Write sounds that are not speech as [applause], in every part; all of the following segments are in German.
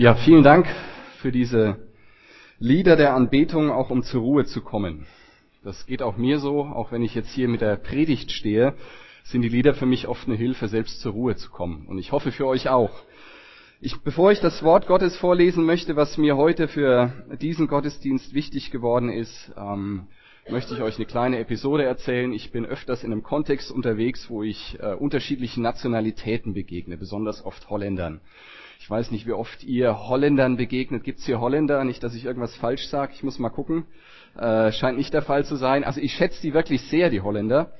Ja, vielen Dank für diese Lieder der Anbetung, auch um zur Ruhe zu kommen. Das geht auch mir so, auch wenn ich jetzt hier mit der Predigt stehe, sind die Lieder für mich oft eine Hilfe, selbst zur Ruhe zu kommen. Und ich hoffe für euch auch. Ich, bevor ich das Wort Gottes vorlesen möchte, was mir heute für diesen Gottesdienst wichtig geworden ist, ähm, möchte ich euch eine kleine Episode erzählen. Ich bin öfters in einem Kontext unterwegs, wo ich äh, unterschiedlichen Nationalitäten begegne, besonders oft Holländern. Ich weiß nicht, wie oft ihr Holländern begegnet. Gibt es hier Holländer? Nicht, dass ich irgendwas falsch sage. Ich muss mal gucken. Äh, scheint nicht der Fall zu sein. Also ich schätze die wirklich sehr, die Holländer.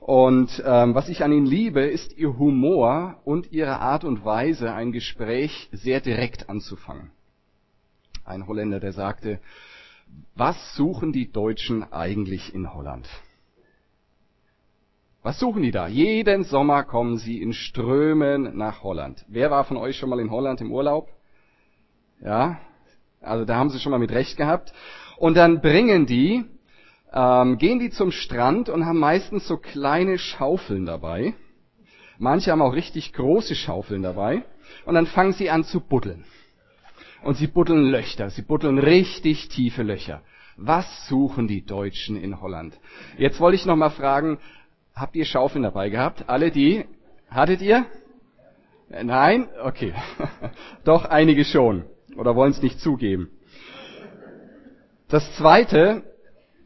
Und ähm, was ich an ihnen liebe, ist ihr Humor und ihre Art und Weise, ein Gespräch sehr direkt anzufangen. Ein Holländer, der sagte, was suchen die Deutschen eigentlich in Holland? Was suchen die da? Jeden Sommer kommen sie in Strömen nach Holland. Wer war von euch schon mal in Holland im Urlaub? Ja, also da haben sie schon mal mit Recht gehabt. Und dann bringen die, ähm, gehen die zum Strand und haben meistens so kleine Schaufeln dabei. Manche haben auch richtig große Schaufeln dabei. Und dann fangen sie an zu buddeln. Und sie buddeln Löcher, sie buddeln richtig tiefe Löcher. Was suchen die Deutschen in Holland? Jetzt wollte ich noch mal fragen, Habt ihr Schaufeln dabei gehabt? Alle die? Hattet ihr? Nein? Okay. [laughs] Doch einige schon. Oder wollen es nicht zugeben. Das zweite,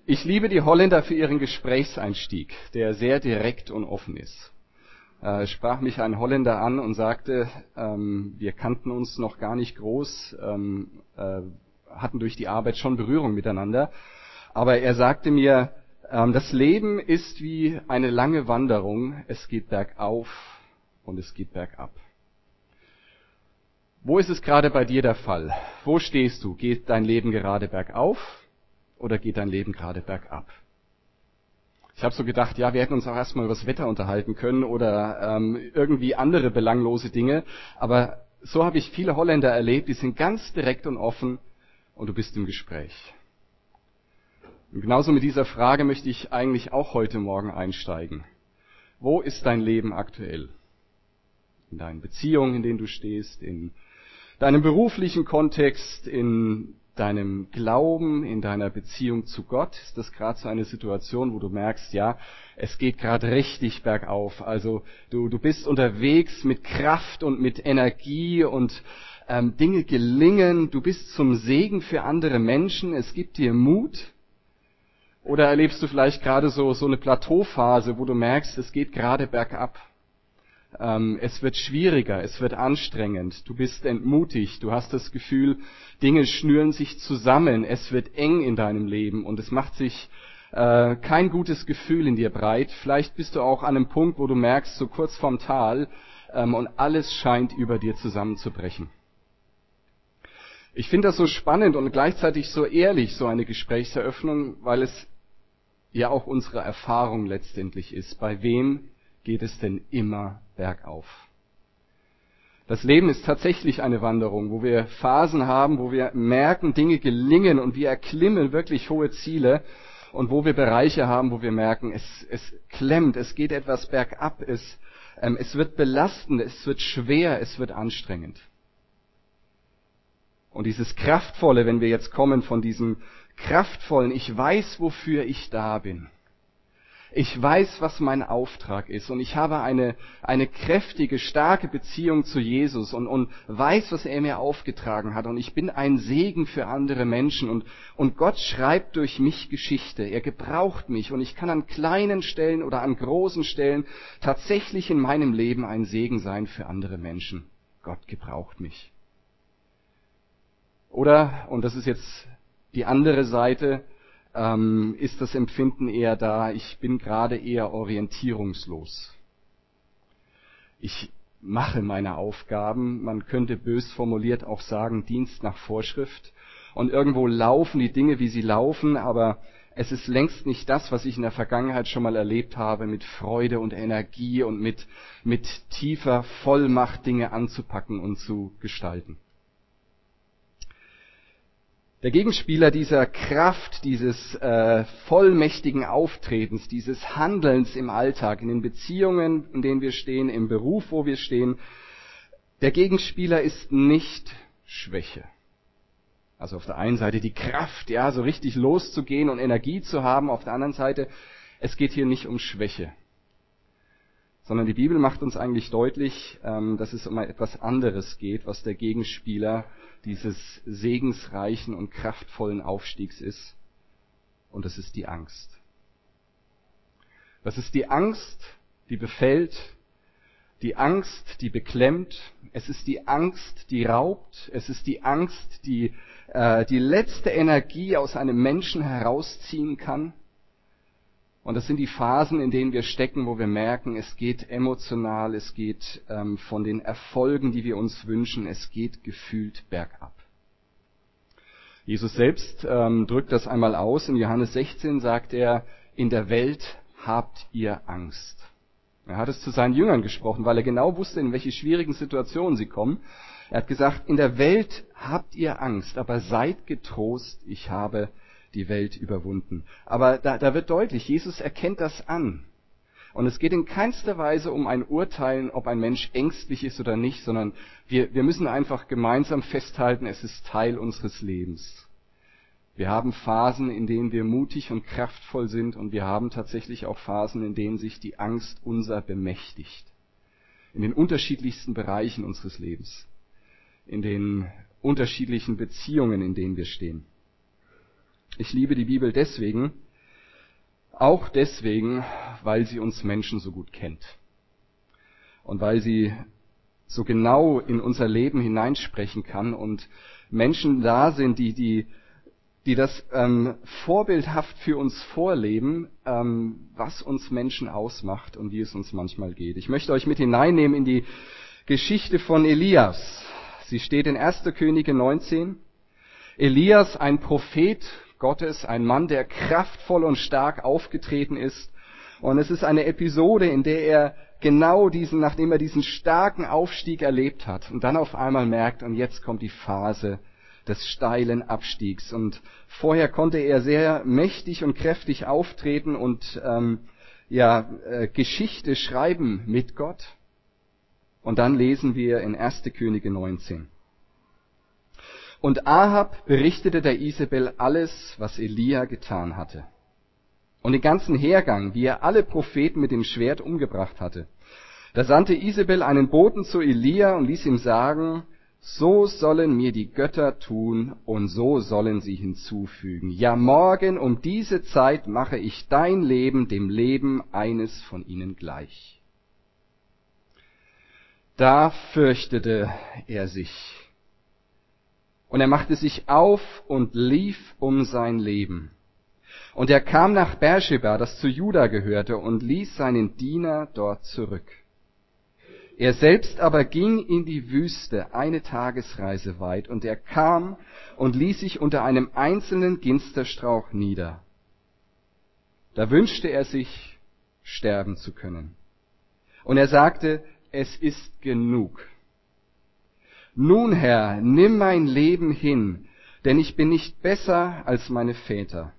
ich liebe die Holländer für ihren Gesprächseinstieg, der sehr direkt und offen ist. Äh, sprach mich ein Holländer an und sagte, ähm, wir kannten uns noch gar nicht groß, ähm, äh, hatten durch die Arbeit schon Berührung miteinander. Aber er sagte mir, das Leben ist wie eine lange Wanderung. Es geht bergauf und es geht bergab. Wo ist es gerade bei dir der Fall? Wo stehst du? Geht dein Leben gerade bergauf oder geht dein Leben gerade bergab? Ich habe so gedacht, ja, wir hätten uns auch erstmal über das Wetter unterhalten können oder ähm, irgendwie andere belanglose Dinge. Aber so habe ich viele Holländer erlebt, die sind ganz direkt und offen und du bist im Gespräch. Und genauso mit dieser Frage möchte ich eigentlich auch heute Morgen einsteigen. Wo ist dein Leben aktuell? In deinen Beziehungen, in denen du stehst, in deinem beruflichen Kontext, in deinem Glauben, in deiner Beziehung zu Gott? Ist das gerade so eine Situation, wo du merkst, ja, es geht gerade richtig bergauf. Also du, du bist unterwegs mit Kraft und mit Energie und ähm, Dinge gelingen. Du bist zum Segen für andere Menschen. Es gibt dir Mut. Oder erlebst du vielleicht gerade so, so eine Plateauphase, wo du merkst, es geht gerade bergab. Ähm, es wird schwieriger, es wird anstrengend, du bist entmutigt, du hast das Gefühl, Dinge schnüren sich zusammen, es wird eng in deinem Leben und es macht sich äh, kein gutes Gefühl in dir breit. Vielleicht bist du auch an einem Punkt, wo du merkst, so kurz vorm Tal, ähm, und alles scheint über dir zusammenzubrechen. Ich finde das so spannend und gleichzeitig so ehrlich, so eine Gesprächseröffnung, weil es ja auch unsere Erfahrung letztendlich ist. Bei wem geht es denn immer bergauf? Das Leben ist tatsächlich eine Wanderung, wo wir Phasen haben, wo wir merken, Dinge gelingen und wir erklimmen wirklich hohe Ziele und wo wir Bereiche haben, wo wir merken, es, es klemmt, es geht etwas bergab, es, ähm, es wird belastend, es wird schwer, es wird anstrengend. Und dieses Kraftvolle, wenn wir jetzt kommen von diesem kraftvollen, ich weiß, wofür ich da bin. Ich weiß, was mein Auftrag ist und ich habe eine, eine kräftige, starke Beziehung zu Jesus und, und weiß, was er mir aufgetragen hat und ich bin ein Segen für andere Menschen und, und Gott schreibt durch mich Geschichte. Er gebraucht mich und ich kann an kleinen Stellen oder an großen Stellen tatsächlich in meinem Leben ein Segen sein für andere Menschen. Gott gebraucht mich. Oder, und das ist jetzt die andere Seite ähm, ist das Empfinden eher da, ich bin gerade eher orientierungslos. Ich mache meine Aufgaben, man könnte bös formuliert auch sagen, Dienst nach Vorschrift. Und irgendwo laufen die Dinge, wie sie laufen, aber es ist längst nicht das, was ich in der Vergangenheit schon mal erlebt habe, mit Freude und Energie und mit, mit tiefer Vollmacht Dinge anzupacken und zu gestalten. Der Gegenspieler dieser Kraft, dieses äh, vollmächtigen Auftretens, dieses Handelns im Alltag, in den Beziehungen, in denen wir stehen, im Beruf, wo wir stehen, der Gegenspieler ist nicht Schwäche. Also auf der einen Seite die Kraft, ja, so richtig loszugehen und Energie zu haben. Auf der anderen Seite, es geht hier nicht um Schwäche. Sondern die Bibel macht uns eigentlich deutlich, ähm, dass es um etwas anderes geht, was der Gegenspieler dieses segensreichen und kraftvollen Aufstiegs ist. Und das ist die Angst. Das ist die Angst, die befällt, die Angst, die beklemmt, es ist die Angst, die raubt, es ist die Angst, die äh, die letzte Energie aus einem Menschen herausziehen kann. Und das sind die Phasen, in denen wir stecken, wo wir merken, es geht emotional, es geht ähm, von den Erfolgen, die wir uns wünschen, es geht gefühlt bergab. Jesus selbst ähm, drückt das einmal aus. In Johannes 16 sagt er, in der Welt habt ihr Angst. Er hat es zu seinen Jüngern gesprochen, weil er genau wusste, in welche schwierigen Situationen sie kommen. Er hat gesagt, in der Welt habt ihr Angst, aber seid getrost, ich habe die Welt überwunden. Aber da, da wird deutlich, Jesus erkennt das an. Und es geht in keinster Weise um ein Urteilen, ob ein Mensch ängstlich ist oder nicht, sondern wir, wir müssen einfach gemeinsam festhalten, es ist Teil unseres Lebens. Wir haben Phasen, in denen wir mutig und kraftvoll sind und wir haben tatsächlich auch Phasen, in denen sich die Angst unser bemächtigt. In den unterschiedlichsten Bereichen unseres Lebens. In den unterschiedlichen Beziehungen, in denen wir stehen. Ich liebe die Bibel deswegen, auch deswegen, weil sie uns Menschen so gut kennt. Und weil sie so genau in unser Leben hineinsprechen kann und Menschen da sind, die, die die das ähm, vorbildhaft für uns vorleben, ähm, was uns Menschen ausmacht und wie es uns manchmal geht. Ich möchte euch mit hineinnehmen in die Geschichte von Elias. Sie steht in 1. Könige 19. Elias, ein Prophet Gottes, ein Mann, der kraftvoll und stark aufgetreten ist. Und es ist eine Episode, in der er genau diesen, nachdem er diesen starken Aufstieg erlebt hat und dann auf einmal merkt, und jetzt kommt die Phase, des steilen Abstiegs. Und vorher konnte er sehr mächtig und kräftig auftreten und ähm, ja äh, Geschichte schreiben mit Gott. Und dann lesen wir in 1. Könige 19. Und Ahab berichtete der Isabel alles, was Elia getan hatte. Und den ganzen Hergang, wie er alle Propheten mit dem Schwert umgebracht hatte. Da sandte Isabel einen Boten zu Elia und ließ ihm sagen, so sollen mir die Götter tun und so sollen sie hinzufügen. Ja, morgen um diese Zeit mache ich dein Leben dem Leben eines von ihnen gleich. Da fürchtete er sich. Und er machte sich auf und lief um sein Leben. Und er kam nach Beersheba, das zu Juda gehörte, und ließ seinen Diener dort zurück. Er selbst aber ging in die Wüste eine Tagesreise weit, und er kam und ließ sich unter einem einzelnen Ginsterstrauch nieder. Da wünschte er sich, sterben zu können. Und er sagte, es ist genug. Nun, Herr, nimm mein Leben hin, denn ich bin nicht besser als meine Väter.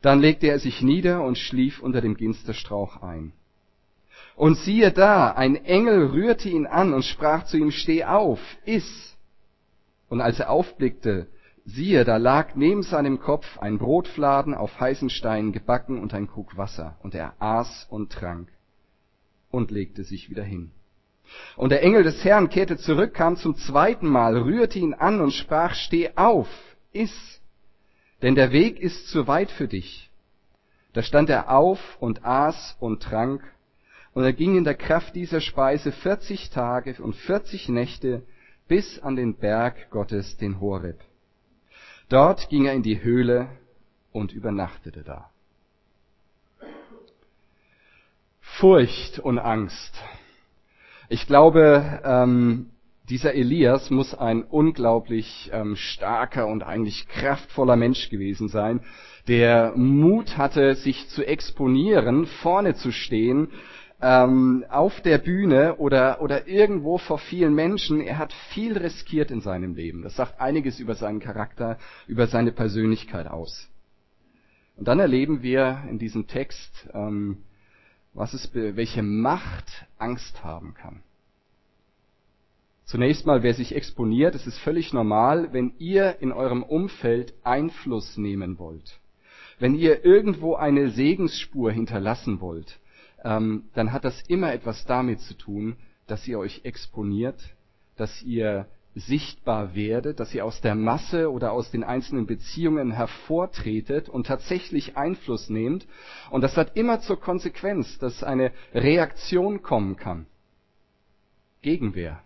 Dann legte er sich nieder und schlief unter dem Ginsterstrauch ein. Und siehe da, ein Engel rührte ihn an und sprach zu ihm, steh auf, iss. Und als er aufblickte, siehe, da lag neben seinem Kopf ein Brotfladen auf heißen Steinen gebacken und ein Krug Wasser. Und er aß und trank und legte sich wieder hin. Und der Engel des Herrn kehrte zurück, kam zum zweiten Mal, rührte ihn an und sprach, steh auf, iss, denn der Weg ist zu weit für dich. Da stand er auf und aß und trank und er ging in der Kraft dieser Speise 40 Tage und 40 Nächte bis an den Berg Gottes, den Horeb. Dort ging er in die Höhle und übernachtete da. Furcht und Angst. Ich glaube, ähm, dieser Elias muss ein unglaublich ähm, starker und eigentlich kraftvoller Mensch gewesen sein, der Mut hatte, sich zu exponieren, vorne zu stehen ähm, auf der Bühne oder, oder irgendwo vor vielen Menschen. Er hat viel riskiert in seinem Leben. Das sagt einiges über seinen Charakter, über seine Persönlichkeit aus. Und dann erleben wir in diesem Text, ähm, was es, welche Macht Angst haben kann. Zunächst mal, wer sich exponiert, es ist völlig normal, wenn ihr in eurem Umfeld Einfluss nehmen wollt. Wenn ihr irgendwo eine Segensspur hinterlassen wollt, ähm, dann hat das immer etwas damit zu tun, dass ihr euch exponiert, dass ihr sichtbar werdet, dass ihr aus der Masse oder aus den einzelnen Beziehungen hervortretet und tatsächlich Einfluss nehmt. Und das hat immer zur Konsequenz, dass eine Reaktion kommen kann. Gegenwehr,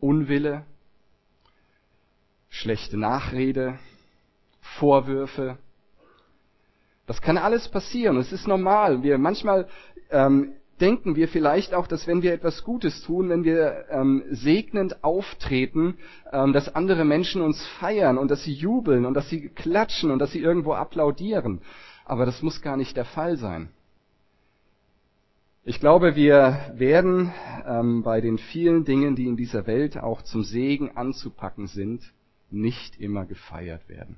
Unwille, schlechte Nachrede, Vorwürfe. Das kann alles passieren. Es ist normal. Wir manchmal ähm, denken wir vielleicht auch, dass wenn wir etwas Gutes tun, wenn wir ähm, segnend auftreten, ähm, dass andere Menschen uns feiern und dass sie jubeln und dass sie klatschen und dass sie irgendwo applaudieren. Aber das muss gar nicht der Fall sein. Ich glaube, wir werden ähm, bei den vielen Dingen, die in dieser Welt auch zum Segen anzupacken sind, nicht immer gefeiert werden.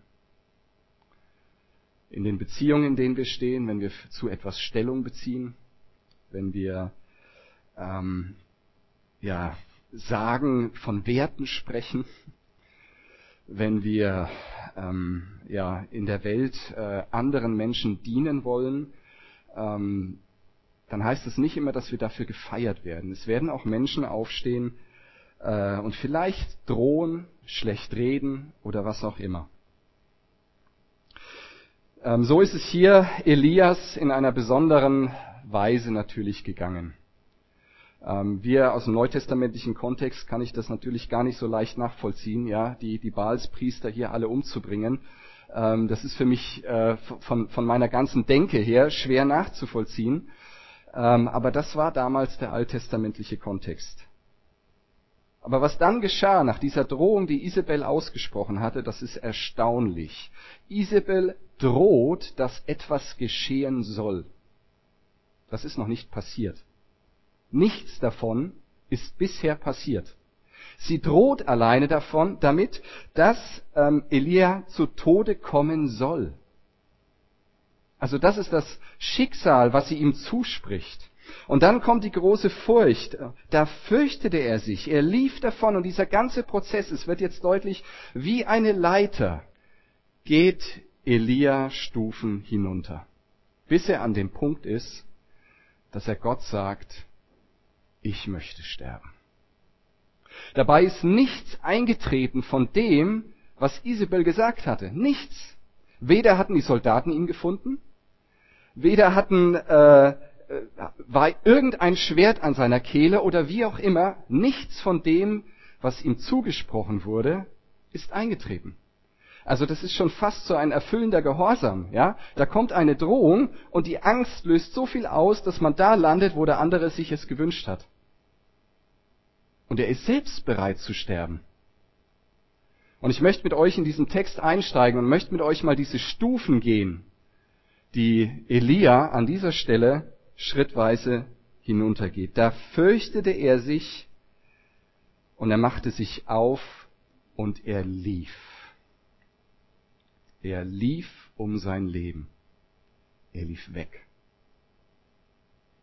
In den Beziehungen, in denen wir stehen, wenn wir zu etwas Stellung beziehen, wenn wir ähm, ja, sagen, von Werten sprechen, wenn wir ähm, ja, in der Welt äh, anderen Menschen dienen wollen, ähm, dann heißt es nicht immer, dass wir dafür gefeiert werden. Es werden auch Menschen aufstehen äh, und vielleicht drohen, schlecht reden oder was auch immer. Ähm, so ist es hier Elias in einer besonderen Weise natürlich gegangen. Ähm, wir aus dem neutestamentlichen Kontext kann ich das natürlich gar nicht so leicht nachvollziehen, ja, die, die Baalspriester hier alle umzubringen. Ähm, das ist für mich äh, von, von meiner ganzen Denke her schwer nachzuvollziehen. Ähm, aber das war damals der alttestamentliche Kontext. Aber was dann geschah nach dieser Drohung, die Isabel ausgesprochen hatte, das ist erstaunlich. Isabel droht, dass etwas geschehen soll. Das ist noch nicht passiert. Nichts davon ist bisher passiert. Sie droht alleine davon, damit, dass ähm, Elia zu Tode kommen soll. Also das ist das Schicksal, was sie ihm zuspricht. Und dann kommt die große Furcht. Da fürchtete er sich. Er lief davon und dieser ganze Prozess, es wird jetzt deutlich, wie eine Leiter geht Elia Stufen hinunter, bis er an dem Punkt ist, dass er Gott sagt, ich möchte sterben. Dabei ist nichts eingetreten von dem, was Isabel gesagt hatte. Nichts. Weder hatten die Soldaten ihn gefunden, weder hatten äh, äh, war irgendein Schwert an seiner Kehle oder wie auch immer. Nichts von dem, was ihm zugesprochen wurde, ist eingetreten. Also das ist schon fast so ein erfüllender Gehorsam, ja. Da kommt eine Drohung und die Angst löst so viel aus, dass man da landet, wo der andere sich es gewünscht hat. Und er ist selbst bereit zu sterben. Und ich möchte mit euch in diesen Text einsteigen und möchte mit euch mal diese Stufen gehen, die Elia an dieser Stelle schrittweise hinuntergeht. Da fürchtete er sich und er machte sich auf und er lief. Er lief um sein Leben. Er lief weg.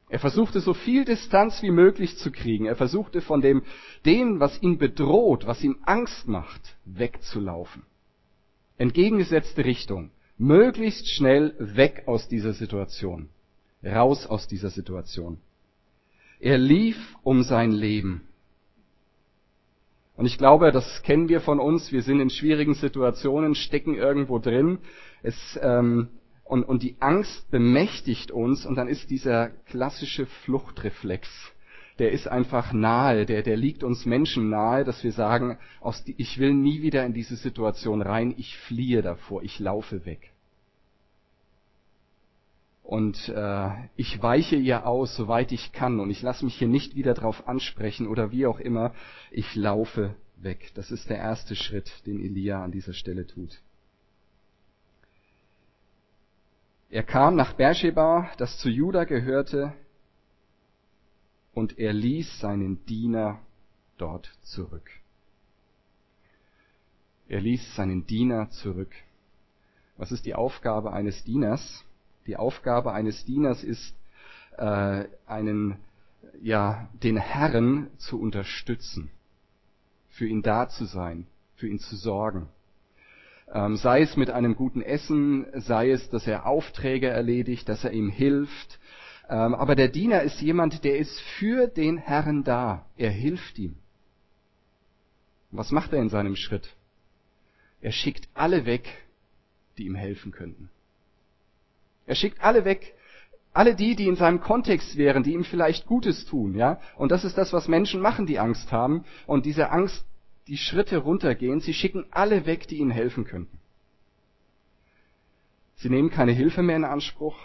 Er versuchte so viel Distanz wie möglich zu kriegen. Er versuchte von dem, dem, was ihn bedroht, was ihm Angst macht, wegzulaufen. Entgegengesetzte Richtung. Möglichst schnell weg aus dieser Situation. Raus aus dieser Situation. Er lief um sein Leben. Und ich glaube, das kennen wir von uns. Wir sind in schwierigen Situationen, stecken irgendwo drin. Es, ähm, und, und die Angst bemächtigt uns und dann ist dieser klassische Fluchtreflex, der ist einfach nahe, der, der liegt uns Menschen nahe, dass wir sagen, aus, ich will nie wieder in diese Situation rein, ich fliehe davor, ich laufe weg. Und äh, ich weiche ihr aus, soweit ich kann, und ich lasse mich hier nicht wieder drauf ansprechen oder wie auch immer, ich laufe weg. Das ist der erste Schritt, den Elia an dieser Stelle tut. Er kam nach Beersheba, das zu Juda gehörte, und er ließ seinen Diener dort zurück. Er ließ seinen Diener zurück. Was ist die Aufgabe eines Dieners? Die Aufgabe eines Dieners ist, äh, einen, ja, den Herrn zu unterstützen. für ihn da zu sein, für ihn zu sorgen. Ähm, sei es mit einem guten Essen, sei es, dass er Aufträge erledigt, dass er ihm hilft. Ähm, aber der Diener ist jemand, der ist für den Herrn da. Er hilft ihm. Was macht er in seinem Schritt? Er schickt alle weg, die ihm helfen könnten. Er schickt alle weg, alle die, die in seinem Kontext wären, die ihm vielleicht Gutes tun, ja. Und das ist das, was Menschen machen, die Angst haben. Und diese Angst die Schritte runtergehen. Sie schicken alle weg, die ihnen helfen könnten. Sie nehmen keine Hilfe mehr in Anspruch.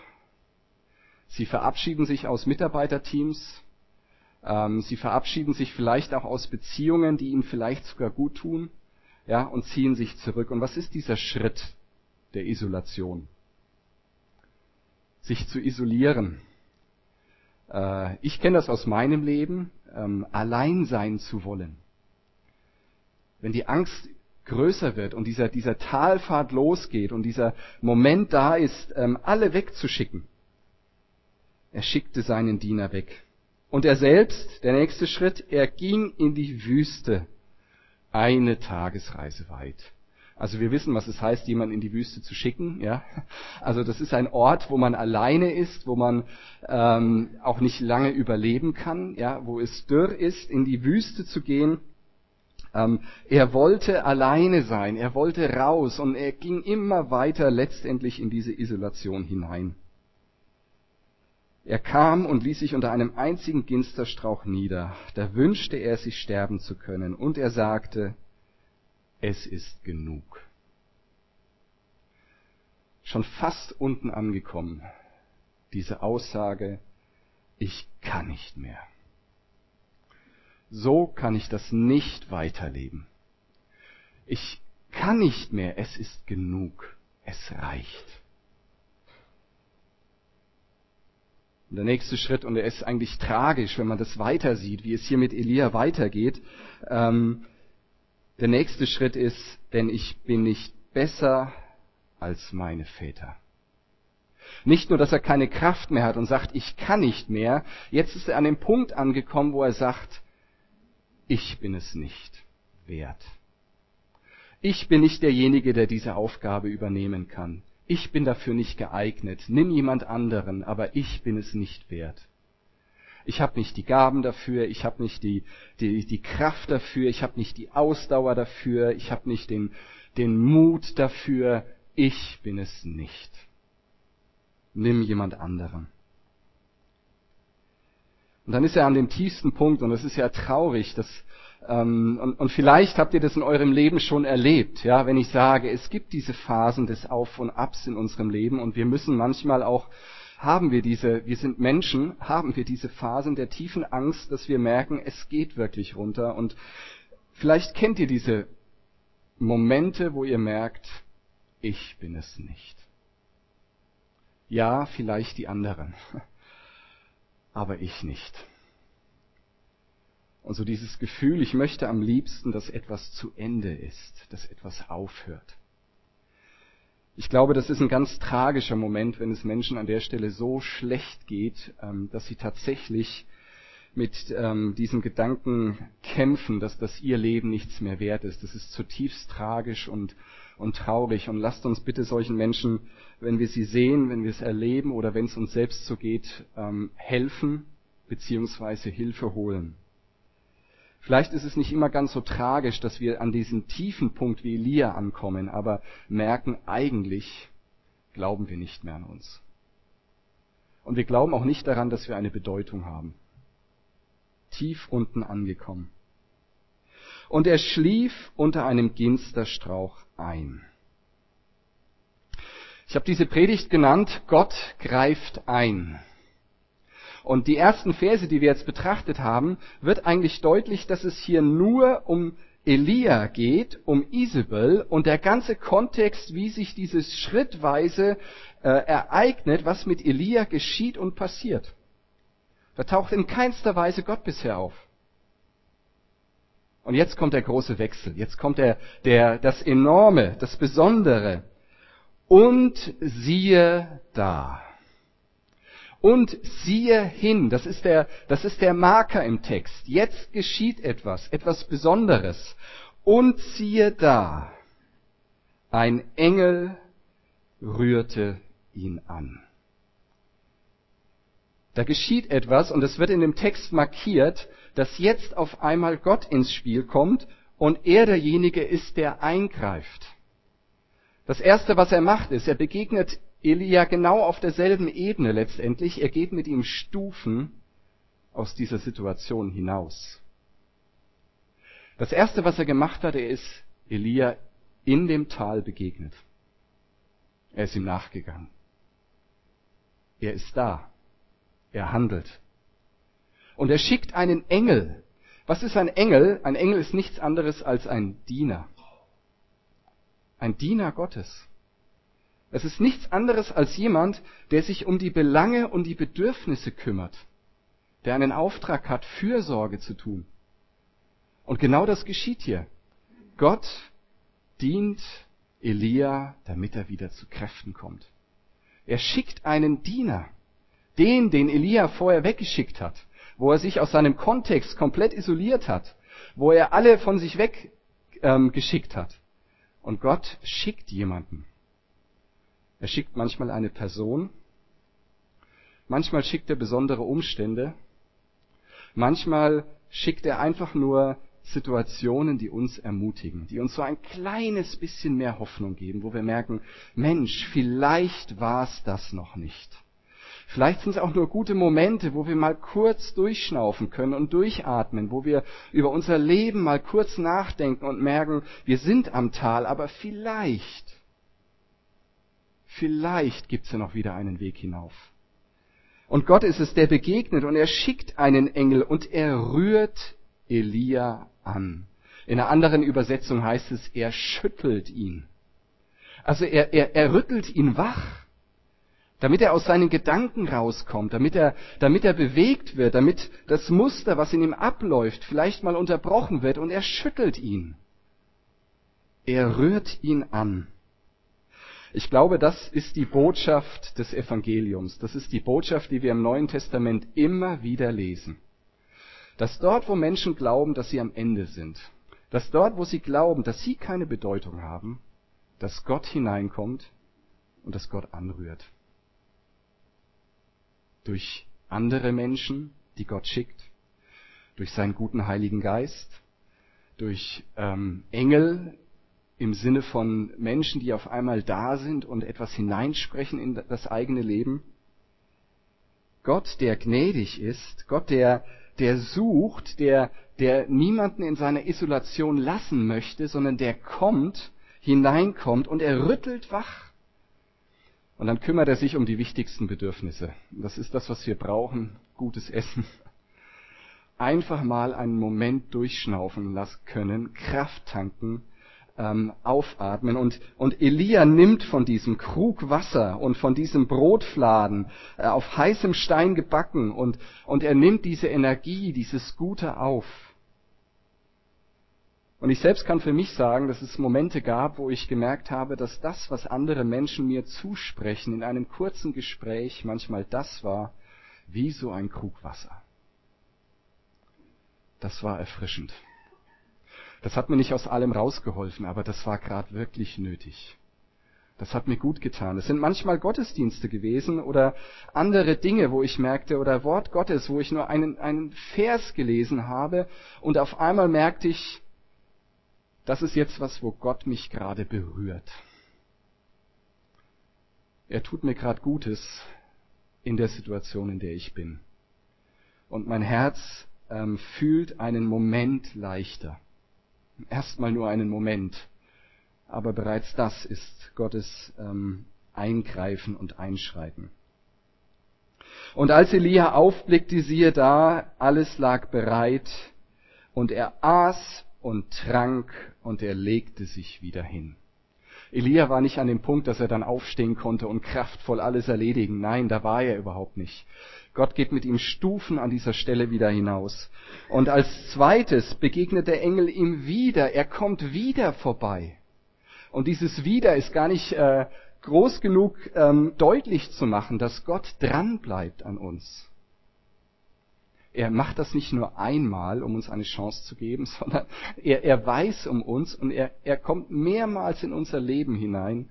Sie verabschieden sich aus Mitarbeiterteams. Ähm, sie verabschieden sich vielleicht auch aus Beziehungen, die ihnen vielleicht sogar gut tun. Ja, und ziehen sich zurück. Und was ist dieser Schritt der Isolation? Sich zu isolieren. Äh, ich kenne das aus meinem Leben, ähm, allein sein zu wollen wenn die Angst größer wird und dieser, dieser Talfahrt losgeht und dieser Moment da ist, ähm, alle wegzuschicken. Er schickte seinen Diener weg. Und er selbst, der nächste Schritt, er ging in die Wüste, eine Tagesreise weit. Also wir wissen, was es heißt, jemanden in die Wüste zu schicken. Ja, also das ist ein Ort, wo man alleine ist, wo man ähm, auch nicht lange überleben kann. Ja, wo es dürr ist, in die Wüste zu gehen ähm, er wollte alleine sein, er wollte raus und er ging immer weiter letztendlich in diese Isolation hinein. Er kam und ließ sich unter einem einzigen Ginsterstrauch nieder. Da wünschte er sich sterben zu können und er sagte, es ist genug. Schon fast unten angekommen, diese Aussage, ich kann nicht mehr. So kann ich das nicht weiterleben. Ich kann nicht mehr, es ist genug, es reicht. Und der nächste Schritt, und er ist eigentlich tragisch, wenn man das weiter sieht, wie es hier mit Elia weitergeht. Ähm, der nächste Schritt ist, denn ich bin nicht besser als meine Väter. Nicht nur, dass er keine Kraft mehr hat und sagt, ich kann nicht mehr, jetzt ist er an dem Punkt angekommen, wo er sagt, ich bin es nicht wert. Ich bin nicht derjenige, der diese Aufgabe übernehmen kann. Ich bin dafür nicht geeignet. Nimm jemand anderen, aber ich bin es nicht wert. Ich habe nicht die Gaben dafür, ich habe nicht die, die, die Kraft dafür, ich habe nicht die Ausdauer dafür, ich habe nicht den, den Mut dafür. Ich bin es nicht. Nimm jemand anderen. Und dann ist er an dem tiefsten Punkt, und es ist ja traurig, dass, ähm, und, und vielleicht habt ihr das in eurem Leben schon erlebt, ja, wenn ich sage, es gibt diese Phasen des Auf und Abs in unserem Leben und wir müssen manchmal auch, haben wir diese, wir sind Menschen, haben wir diese Phasen der tiefen Angst, dass wir merken, es geht wirklich runter und vielleicht kennt ihr diese Momente, wo ihr merkt, ich bin es nicht. Ja, vielleicht die anderen [laughs] aber ich nicht. Und so dieses Gefühl, ich möchte am liebsten, dass etwas zu Ende ist, dass etwas aufhört. Ich glaube, das ist ein ganz tragischer Moment, wenn es Menschen an der Stelle so schlecht geht, ähm, dass sie tatsächlich mit ähm, diesem Gedanken kämpfen, dass das ihr Leben nichts mehr wert ist. Das ist zutiefst tragisch und, und traurig. Und lasst uns bitte solchen Menschen, wenn wir sie sehen, wenn wir es erleben oder wenn es uns selbst so geht, ähm, helfen beziehungsweise Hilfe holen. Vielleicht ist es nicht immer ganz so tragisch, dass wir an diesen tiefen Punkt wie Elia ankommen, aber merken, eigentlich glauben wir nicht mehr an uns. Und wir glauben auch nicht daran, dass wir eine Bedeutung haben tief unten angekommen. Und er schlief unter einem Ginsterstrauch ein. Ich habe diese Predigt genannt, Gott greift ein. Und die ersten Verse, die wir jetzt betrachtet haben, wird eigentlich deutlich, dass es hier nur um Elia geht, um Isabel und der ganze Kontext, wie sich dieses schrittweise äh, ereignet, was mit Elia geschieht und passiert. Da taucht in keinster Weise Gott bisher auf. Und jetzt kommt der große Wechsel. Jetzt kommt der, der, das Enorme, das Besondere. Und siehe da. Und siehe hin, das ist der, das ist der Marker im Text. Jetzt geschieht etwas, etwas Besonderes. Und siehe da, ein Engel rührte ihn an. Da geschieht etwas und es wird in dem Text markiert, dass jetzt auf einmal Gott ins Spiel kommt und er derjenige ist, der eingreift. Das erste, was er macht, ist, er begegnet Elia genau auf derselben Ebene letztendlich. Er geht mit ihm Stufen aus dieser Situation hinaus. Das erste, was er gemacht hat, er ist Elia in dem Tal begegnet. Er ist ihm nachgegangen. Er ist da. Er handelt. Und er schickt einen Engel. Was ist ein Engel? Ein Engel ist nichts anderes als ein Diener. Ein Diener Gottes. Es ist nichts anderes als jemand, der sich um die Belange und die Bedürfnisse kümmert, der einen Auftrag hat, Fürsorge zu tun. Und genau das geschieht hier. Gott dient Elia, damit er wieder zu Kräften kommt. Er schickt einen Diener, den, den Elia vorher weggeschickt hat, wo er sich aus seinem Kontext komplett isoliert hat, wo er alle von sich weggeschickt ähm, hat. Und Gott schickt jemanden. Er schickt manchmal eine Person, manchmal schickt er besondere Umstände, manchmal schickt er einfach nur Situationen, die uns ermutigen, die uns so ein kleines bisschen mehr Hoffnung geben, wo wir merken, Mensch, vielleicht war es das noch nicht. Vielleicht sind es auch nur gute Momente, wo wir mal kurz durchschnaufen können und durchatmen, wo wir über unser Leben mal kurz nachdenken und merken, wir sind am Tal, aber vielleicht Vielleicht gibt's ja noch wieder einen Weg hinauf. Und Gott ist es, der begegnet und er schickt einen Engel und er rührt Elia an. In einer anderen Übersetzung heißt es, er schüttelt ihn. Also er, er, er rüttelt ihn wach, damit er aus seinen Gedanken rauskommt, damit er, damit er bewegt wird, damit das Muster, was in ihm abläuft, vielleicht mal unterbrochen wird und er schüttelt ihn. Er rührt ihn an. Ich glaube, das ist die Botschaft des Evangeliums. Das ist die Botschaft, die wir im Neuen Testament immer wieder lesen. Dass dort, wo Menschen glauben, dass sie am Ende sind, dass dort, wo sie glauben, dass sie keine Bedeutung haben, dass Gott hineinkommt und dass Gott anrührt. Durch andere Menschen, die Gott schickt, durch seinen guten Heiligen Geist, durch ähm, Engel, im Sinne von Menschen, die auf einmal da sind und etwas hineinsprechen in das eigene Leben. Gott, der gnädig ist, Gott, der, der sucht, der, der niemanden in seiner Isolation lassen möchte, sondern der kommt, hineinkommt und er rüttelt wach. Und dann kümmert er sich um die wichtigsten Bedürfnisse. Das ist das, was wir brauchen. Gutes Essen. Einfach mal einen Moment durchschnaufen lassen können, Kraft tanken ähm, aufatmen. Und, und Elia nimmt von diesem Krug Wasser und von diesem Brotfladen äh, auf heißem Stein gebacken und, und er nimmt diese Energie, dieses Gute auf. Und ich selbst kann für mich sagen, dass es Momente gab, wo ich gemerkt habe, dass das, was andere Menschen mir zusprechen, in einem kurzen Gespräch manchmal das war, wie so ein Krug Wasser. Das war erfrischend. Das hat mir nicht aus allem rausgeholfen, aber das war gerade wirklich nötig. Das hat mir gut getan. Es sind manchmal Gottesdienste gewesen oder andere Dinge, wo ich merkte, oder Wort Gottes, wo ich nur einen, einen Vers gelesen habe und auf einmal merkte ich, das ist jetzt was, wo Gott mich gerade berührt. Er tut mir gerade Gutes in der Situation, in der ich bin. Und mein Herz ähm, fühlt einen Moment leichter erstmal nur einen Moment. Aber bereits das ist Gottes ähm, Eingreifen und Einschreiten. Und als Elia aufblickte, siehe da, alles lag bereit, und er aß und trank, und er legte sich wieder hin. Elia war nicht an dem Punkt, dass er dann aufstehen konnte und kraftvoll alles erledigen. Nein, da war er überhaupt nicht. Gott geht mit ihm Stufen an dieser Stelle wieder hinaus. Und als zweites begegnet der Engel ihm wieder. Er kommt wieder vorbei. Und dieses wieder ist gar nicht, äh, groß genug ähm, deutlich zu machen, dass Gott dran bleibt an uns. Er macht das nicht nur einmal, um uns eine Chance zu geben, [laughs] sondern er, er weiß um uns und er, er kommt mehrmals in unser Leben hinein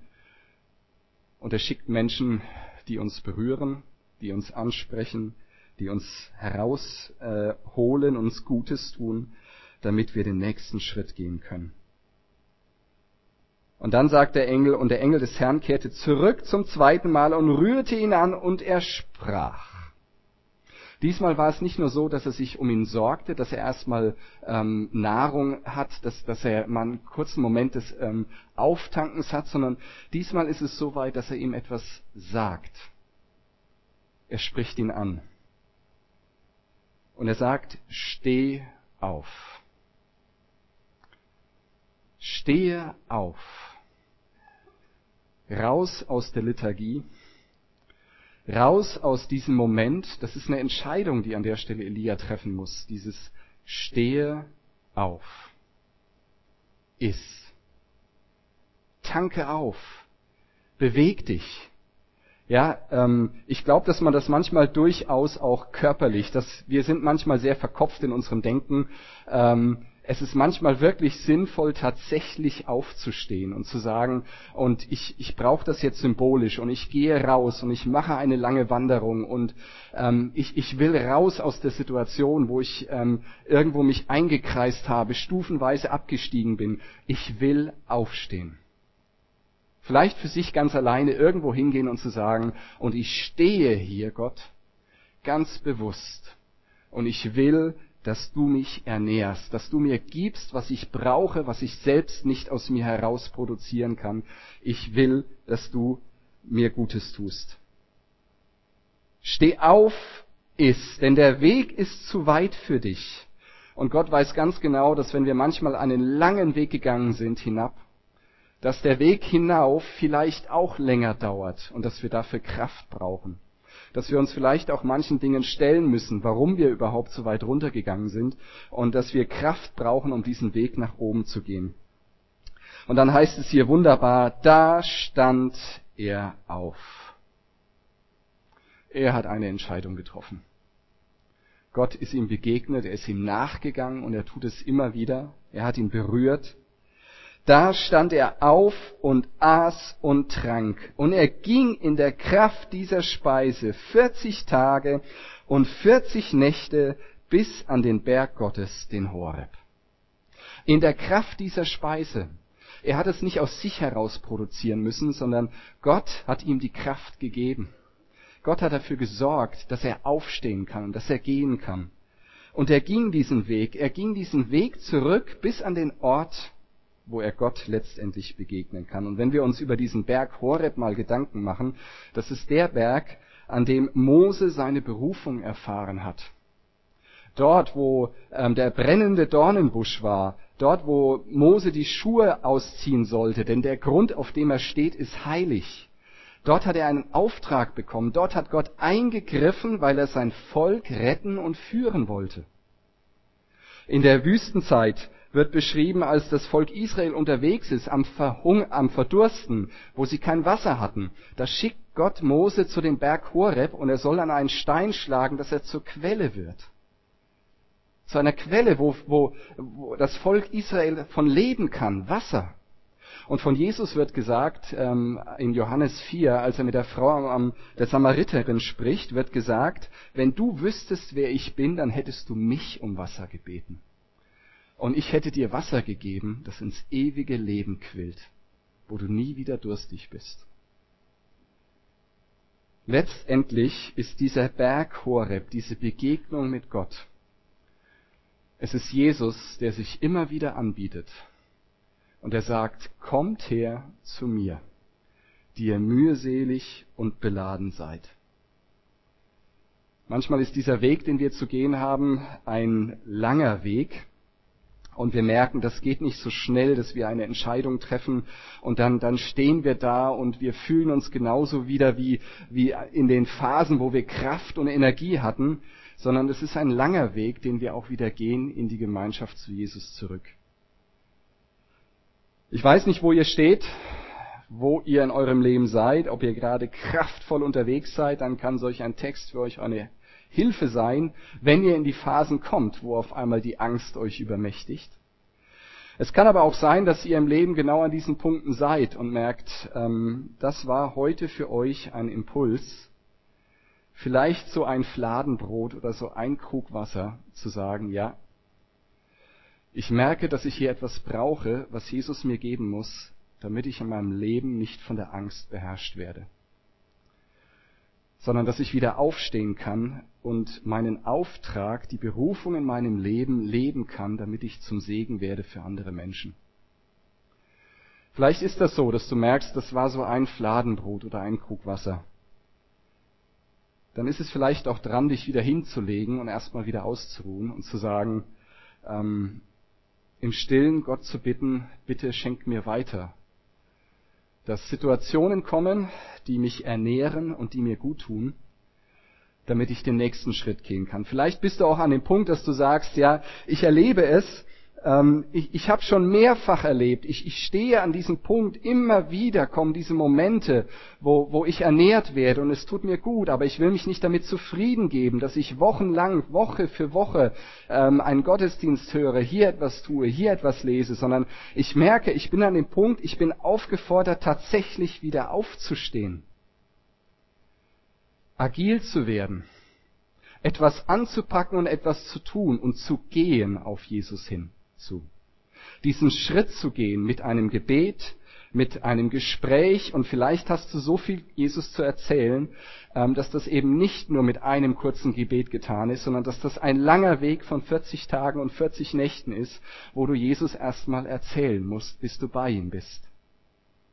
und er schickt Menschen, die uns berühren, die uns ansprechen, die uns herausholen, uns Gutes tun, damit wir den nächsten Schritt gehen können. Und dann sagt der Engel, und der Engel des Herrn kehrte zurück zum zweiten Mal und rührte ihn an und er sprach. Diesmal war es nicht nur so, dass er sich um ihn sorgte, dass er erstmal ähm, Nahrung hat, dass, dass er mal einen kurzen Moment des ähm, Auftankens hat, sondern diesmal ist es so weit, dass er ihm etwas sagt. Er spricht ihn an. Und er sagt, steh auf. Stehe auf. Raus aus der Liturgie raus aus diesem Moment. Das ist eine Entscheidung, die an der Stelle Elia treffen muss. Dieses Stehe auf. Iss. Tanke auf. Beweg dich. Ja, ähm, ich glaube, dass man das manchmal durchaus auch körperlich, dass wir sind manchmal sehr verkopft in unserem Denken. Ähm, es ist manchmal wirklich sinnvoll, tatsächlich aufzustehen und zu sagen, und ich, ich brauche das jetzt symbolisch und ich gehe raus und ich mache eine lange Wanderung und ähm, ich, ich will raus aus der Situation, wo ich ähm, irgendwo mich eingekreist habe, stufenweise abgestiegen bin. Ich will aufstehen. Vielleicht für sich ganz alleine irgendwo hingehen und zu sagen, und ich stehe hier, Gott, ganz bewusst. Und ich will dass du mich ernährst, dass du mir gibst, was ich brauche, was ich selbst nicht aus mir heraus produzieren kann. Ich will, dass du mir Gutes tust. Steh auf, iss, denn der Weg ist zu weit für dich. Und Gott weiß ganz genau, dass wenn wir manchmal einen langen Weg gegangen sind hinab, dass der Weg hinauf vielleicht auch länger dauert und dass wir dafür Kraft brauchen dass wir uns vielleicht auch manchen Dingen stellen müssen, warum wir überhaupt so weit runtergegangen sind und dass wir Kraft brauchen, um diesen Weg nach oben zu gehen. Und dann heißt es hier wunderbar, da stand er auf. Er hat eine Entscheidung getroffen. Gott ist ihm begegnet, er ist ihm nachgegangen und er tut es immer wieder. Er hat ihn berührt da stand er auf und aß und trank, und er ging in der Kraft dieser Speise vierzig Tage und vierzig Nächte bis an den Berg Gottes, den Horeb. In der Kraft dieser Speise. Er hat es nicht aus sich heraus produzieren müssen, sondern Gott hat ihm die Kraft gegeben. Gott hat dafür gesorgt, dass er aufstehen kann, dass er gehen kann. Und er ging diesen Weg, er ging diesen Weg zurück bis an den Ort, wo er Gott letztendlich begegnen kann. Und wenn wir uns über diesen Berg Horeb mal Gedanken machen, das ist der Berg, an dem Mose seine Berufung erfahren hat. Dort, wo ähm, der brennende Dornenbusch war, dort, wo Mose die Schuhe ausziehen sollte, denn der Grund, auf dem er steht, ist heilig. Dort hat er einen Auftrag bekommen, dort hat Gott eingegriffen, weil er sein Volk retten und führen wollte. In der Wüstenzeit wird beschrieben, als das Volk Israel unterwegs ist, am, Verhung, am Verdursten, wo sie kein Wasser hatten. Da schickt Gott Mose zu dem Berg Horeb und er soll an einen Stein schlagen, dass er zur Quelle wird. Zu einer Quelle, wo, wo, wo das Volk Israel von leben kann, Wasser. Und von Jesus wird gesagt, ähm, in Johannes 4, als er mit der Frau, ähm, der Samariterin spricht, wird gesagt, wenn du wüsstest, wer ich bin, dann hättest du mich um Wasser gebeten und ich hätte dir Wasser gegeben, das ins ewige Leben quillt, wo du nie wieder durstig bist. Letztendlich ist dieser Berg Horeb, diese Begegnung mit Gott, es ist Jesus, der sich immer wieder anbietet und er sagt, kommt her zu mir, die ihr mühselig und beladen seid. Manchmal ist dieser Weg, den wir zu gehen haben, ein langer Weg, und wir merken, das geht nicht so schnell, dass wir eine Entscheidung treffen und dann, dann stehen wir da und wir fühlen uns genauso wieder wie, wie in den Phasen, wo wir Kraft und Energie hatten, sondern es ist ein langer Weg, den wir auch wieder gehen in die Gemeinschaft zu Jesus zurück. Ich weiß nicht, wo ihr steht. wo ihr in eurem Leben seid, ob ihr gerade kraftvoll unterwegs seid, dann kann solch ein Text für euch eine Hilfe sein, wenn ihr in die Phasen kommt, wo auf einmal die Angst euch übermächtigt. Es kann aber auch sein, dass ihr im Leben genau an diesen Punkten seid und merkt, ähm, das war heute für euch ein Impuls, vielleicht so ein Fladenbrot oder so ein Krug Wasser zu sagen, ja, ich merke, dass ich hier etwas brauche, was Jesus mir geben muss, damit ich in meinem Leben nicht von der Angst beherrscht werde, sondern dass ich wieder aufstehen kann und meinen Auftrag, die Berufung in meinem Leben leben kann, damit ich zum Segen werde für andere Menschen. Vielleicht ist das so, dass du merkst, das war so ein Fladenbrot oder ein Krug Wasser. Dann ist es vielleicht auch dran, dich wieder hinzulegen und erstmal wieder auszuruhen und zu sagen, ähm, im Stillen Gott zu bitten, bitte schenk mir weiter. Dass Situationen kommen, die mich ernähren und die mir gut tun, damit ich den nächsten Schritt gehen kann. Vielleicht bist du auch an dem Punkt, dass du sagst, ja, ich erlebe es, ähm, ich ich habe schon mehrfach erlebt, ich, ich stehe an diesem Punkt, immer wieder kommen diese Momente, wo, wo ich ernährt werde und es tut mir gut, aber ich will mich nicht damit zufrieden geben, dass ich wochenlang, Woche für Woche ähm, einen Gottesdienst höre, hier etwas tue, hier etwas lese, sondern ich merke, ich bin an dem Punkt, ich bin aufgefordert, tatsächlich wieder aufzustehen agil zu werden, etwas anzupacken und etwas zu tun und zu gehen auf Jesus hin zu. Diesen Schritt zu gehen mit einem Gebet, mit einem Gespräch und vielleicht hast du so viel Jesus zu erzählen, ähm, dass das eben nicht nur mit einem kurzen Gebet getan ist, sondern dass das ein langer Weg von 40 Tagen und 40 Nächten ist, wo du Jesus erstmal erzählen musst, bis du bei ihm bist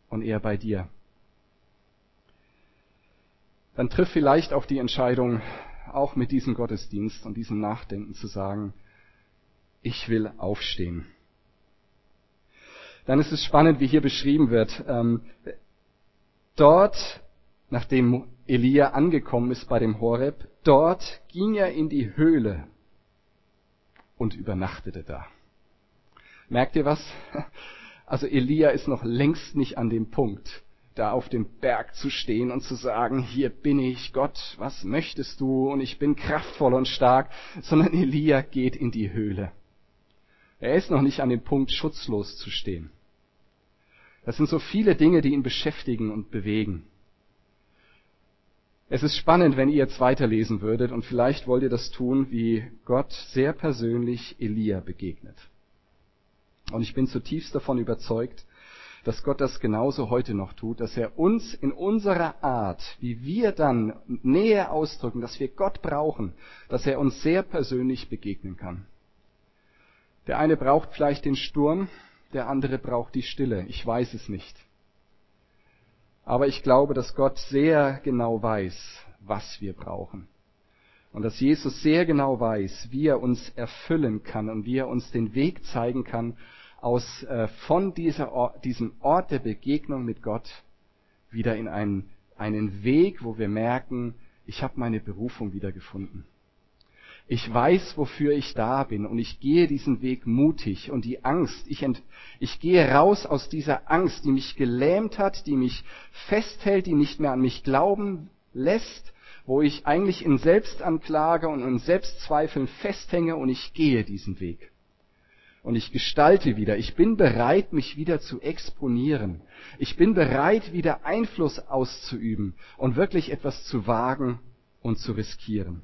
und er bei dir dann triff vielleicht auch die Entscheidung, auch mit diesem Gottesdienst und diesem Nachdenken zu sagen, ich will aufstehen. Dann ist es spannend, wie hier beschrieben wird. Ähm, dort, nachdem Elia angekommen ist bei dem Horeb, dort ging er in die Höhle und übernachtete da. Merkt ihr was? Also Elia ist noch längst nicht an dem Punkt, da auf dem Berg zu stehen und zu sagen, hier bin ich, Gott, was möchtest du? Und ich bin kraftvoll und stark, sondern Elia geht in die Höhle. Er ist noch nicht an dem Punkt, schutzlos zu stehen. Das sind so viele Dinge, die ihn beschäftigen und bewegen. Es ist spannend, wenn ihr jetzt weiterlesen würdet und vielleicht wollt ihr das tun, wie Gott sehr persönlich Elia begegnet. Und ich bin zutiefst davon überzeugt, dass Gott das genauso heute noch tut, dass er uns in unserer Art, wie wir dann Nähe ausdrücken, dass wir Gott brauchen, dass er uns sehr persönlich begegnen kann. Der eine braucht vielleicht den Sturm, der andere braucht die Stille. Ich weiß es nicht. Aber ich glaube, dass Gott sehr genau weiß, was wir brauchen. Und dass Jesus sehr genau weiß, wie er uns erfüllen kann und wie er uns den Weg zeigen kann, aus, äh, von dieser Ort, diesem Ort der Begegnung mit Gott wieder in einen, einen Weg, wo wir merken, ich habe meine Berufung wiedergefunden. Ich weiß, wofür ich da bin und ich gehe diesen Weg mutig und die Angst, ich, ent, ich gehe raus aus dieser Angst, die mich gelähmt hat, die mich festhält, die nicht mehr an mich glauben lässt, wo ich eigentlich in Selbstanklage und in Selbstzweifeln festhänge und ich gehe diesen Weg und ich gestalte wieder. Ich bin bereit, mich wieder zu exponieren. Ich bin bereit, wieder Einfluss auszuüben und wirklich etwas zu wagen und zu riskieren.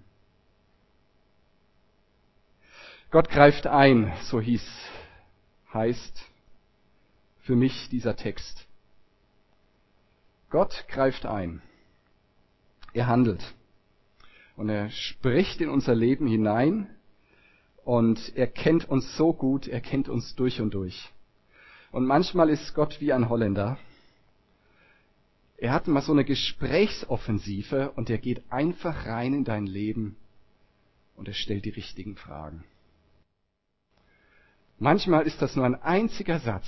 Gott greift ein, so hieß, heißt für mich dieser Text. Gott greift ein. Er handelt. Und er spricht in unser Leben hinein und er kennt uns so gut, er kennt uns durch und durch. Und manchmal ist Gott wie ein Holländer. Er hat mal so eine Gesprächsoffensive und er geht einfach rein in dein Leben und er stellt die richtigen Fragen. Manchmal ist das nur ein einziger Satz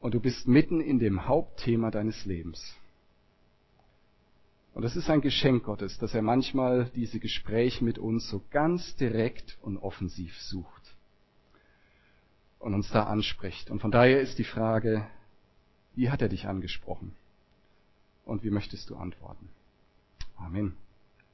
und du bist mitten in dem Hauptthema deines Lebens. Und das ist ein Geschenk Gottes, dass er manchmal diese Gespräche mit uns so ganz direkt und offensiv sucht und uns da anspricht. Und von daher ist die Frage, Wie hat er dich angesprochen? Und wie möchtest du antworten? Amen.